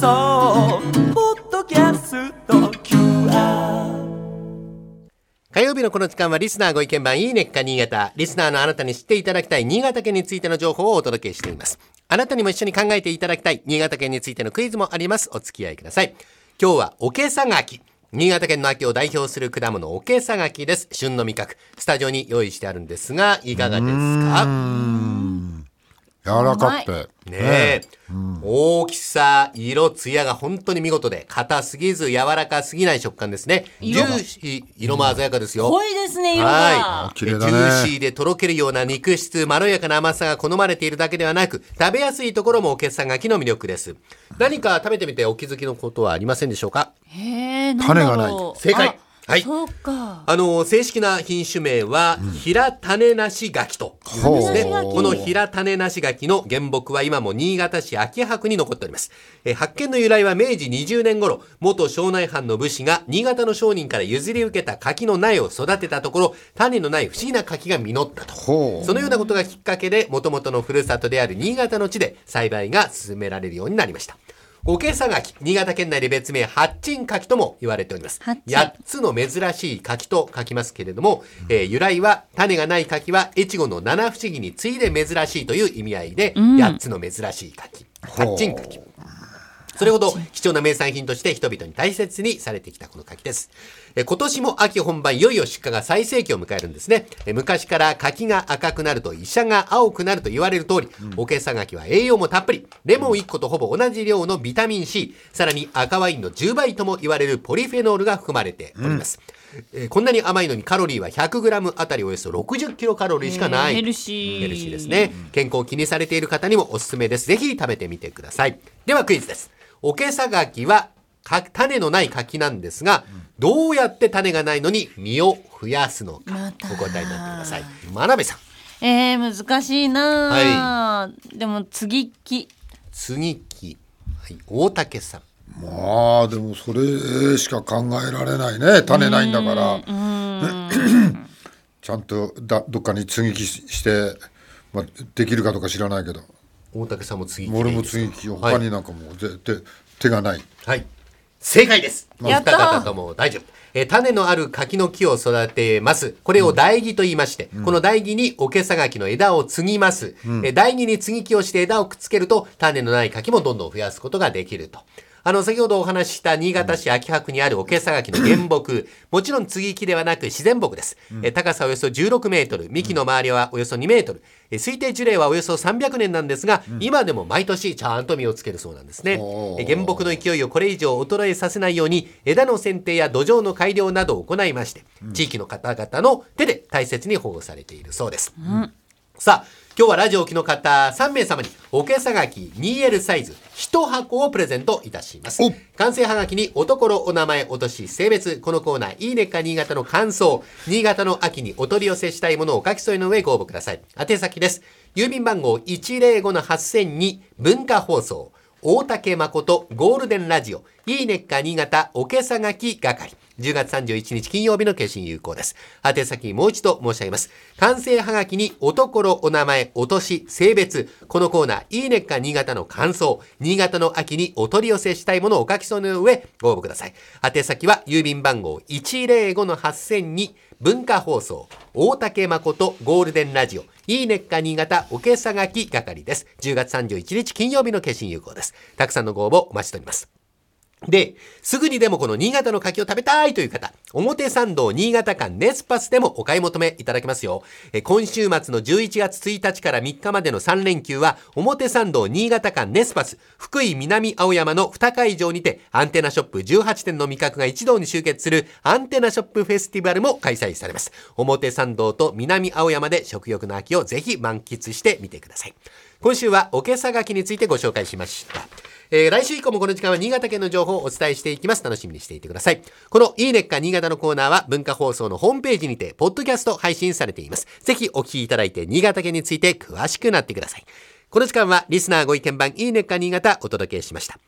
送ポッドキャスト QR 火曜日のこの時間はリスナーご意見番いいねっか新潟。リスナーのあなたに知っていただきたい新潟県についての情報をお届けしています。あなたにも一緒に考えていただきたい新潟県についてのクイズもあります。お付き合いください。今日はおけさがき。新潟県の秋を代表する果物、おけさがきです。旬の味覚。スタジオに用意してあるんですが、いかがですか？柔らかくて。ねえ、大きさ、色、艶が本当に見事で、硬すぎず柔らかすぎない食感ですね。ジューシー、色も鮮やかですよ。濃いですね、色が。はい。綺麗だねジューシーでとろけるような肉質、まろやかな甘さが好まれているだけではなく、食べやすいところもお決算がきの魅力です。何か食べてみてお気づきのことはありませんでしょうか？へえ、種がない正解あはいそうか。あの、正式な品種名は、平種なし柿というんですね。この平種なし柿の原木は今も新潟市秋葉区に残っております。えー発見の由来は明治20年頃、元庄内藩の武士が新潟の商人から譲り受けた柿の苗を育てたところ、種のない不思議な柿が実ったと。ほうそのようなことがきっかけで、元々のふるさとである新潟の地で栽培が進められるようになりました。五ケサ柿、新潟県内で別名、八珍柿とも言われております。八珍8つの珍しい柿と書きますけれども、えー由来は種がない柿は越後の七不思議に次いで珍しいという意味合いで、8つの珍しい柿、八珍柿。それほど貴重な名産品として人々に大切にされてきたこの柿です。えー今年も秋本番いよいよ出荷が最盛期を迎えるんですね。えー昔から柿が赤くなると医者が青くなると言われる通り、おけさ柿は栄養もたっぷり、レモン1個とほぼ同じ量のビタミン C、さらに赤ワインの10倍とも言われるポリフェノールが含まれております。えーこんなに甘いのにカロリーは 100g あたりおよそ60キロカロリーしかない。ヘルシー。ヘルシーですね。健康を気にされている方にもおすすめです。ぜひ食べてみてください。ではクイズです。おけさ柿はか種のない柿なんですが、どうやって種がないのに実を増やすのか、お答えになってください。真鍋さん、えー、難しいな、でも次き。次木、はい、大竹さん。まあでもそれしか考えられないね。種ないんだから。ちゃんとだどっかに接ぎ木して、まあ、できるかとか知らないけど大竹さんも次木俺もでいいですか？接ぎ木他になんかもうぜ手手がないはい。正解です。お二やった方とも大丈夫。えー種のある柿の木を育てます。これを台木と言いまして、この台木におけさ柿の枝を継ぎます。えー台木に継ぎ木をして枝をくっつけると、種のない柿もどんどん増やすことができると。あの、先ほどお話しした新潟市秋葉区にあるおけさ柿の原木。もちろん継ぎ木ではなく自然木です。えー高さおよそ16メートル、幹の周りはおよそ2メートル。えー推定樹齢はおよそ300年なんですが、今でも毎年ちゃんと実をつけるそうなんですね。原木の勢いをこれ以上衰えさせないように枝の剪定や土壌の改良などを行いまして、地域の方々の手で大切に保護されているそうです。さあ今日はラジオ機の方3名様におけさがき 2L サイズ1箱をプレゼントいたします。お。完成はがきにおところお名前お年性別このコーナーいいねっか新潟の感想。新潟の秋にお取り寄せしたいものをお書き添えの上ご応募ください。宛先です。郵便番号105-8000に文化放送大竹誠ゴールデンラジオ。いいねっか新潟おけさがき係10月31日金曜日の決心有効です。宛先もう一度申し上げます。完成はがきにおところ、お名前、お年、性別、このコーナー、いいねっか新潟の感想、新潟の秋にお取り寄せしたいものをお書き添えの上、ご応募ください。宛先は郵便番号105-8000に文化放送、大竹誠ゴールデンラジオ、いいねっか新潟おけさがき係です。10月31日金曜日の決心有効です。たくさんのご応募お待ちしております。で、すぐにでもこの新潟の柿を食べたいという方、表参道新潟間ネスパスでもお買い求めいただけますよ。え今週末の11月1日から3日までの3連休は、表参道新潟間ネスパス、福井南青山の2会場にて、アンテナショップ18店の味覚が一堂に集結するアンテナショップフェスティバルも開催されます。表参道と南青山で食欲の秋をぜひ満喫してみてください。今週はおけさがきについてご紹介しました。えー来週以降もこの時間は新潟県の情報をお伝えしていきます。楽しみにしていてください。このいいねっか新潟のコーナーは文化放送のホームページにて、ポッドキャスト配信されています。ぜひお聞きいただいて、新潟県について詳しくなってください。この時間はリスナーご意見番いいねっか新潟お届けしました。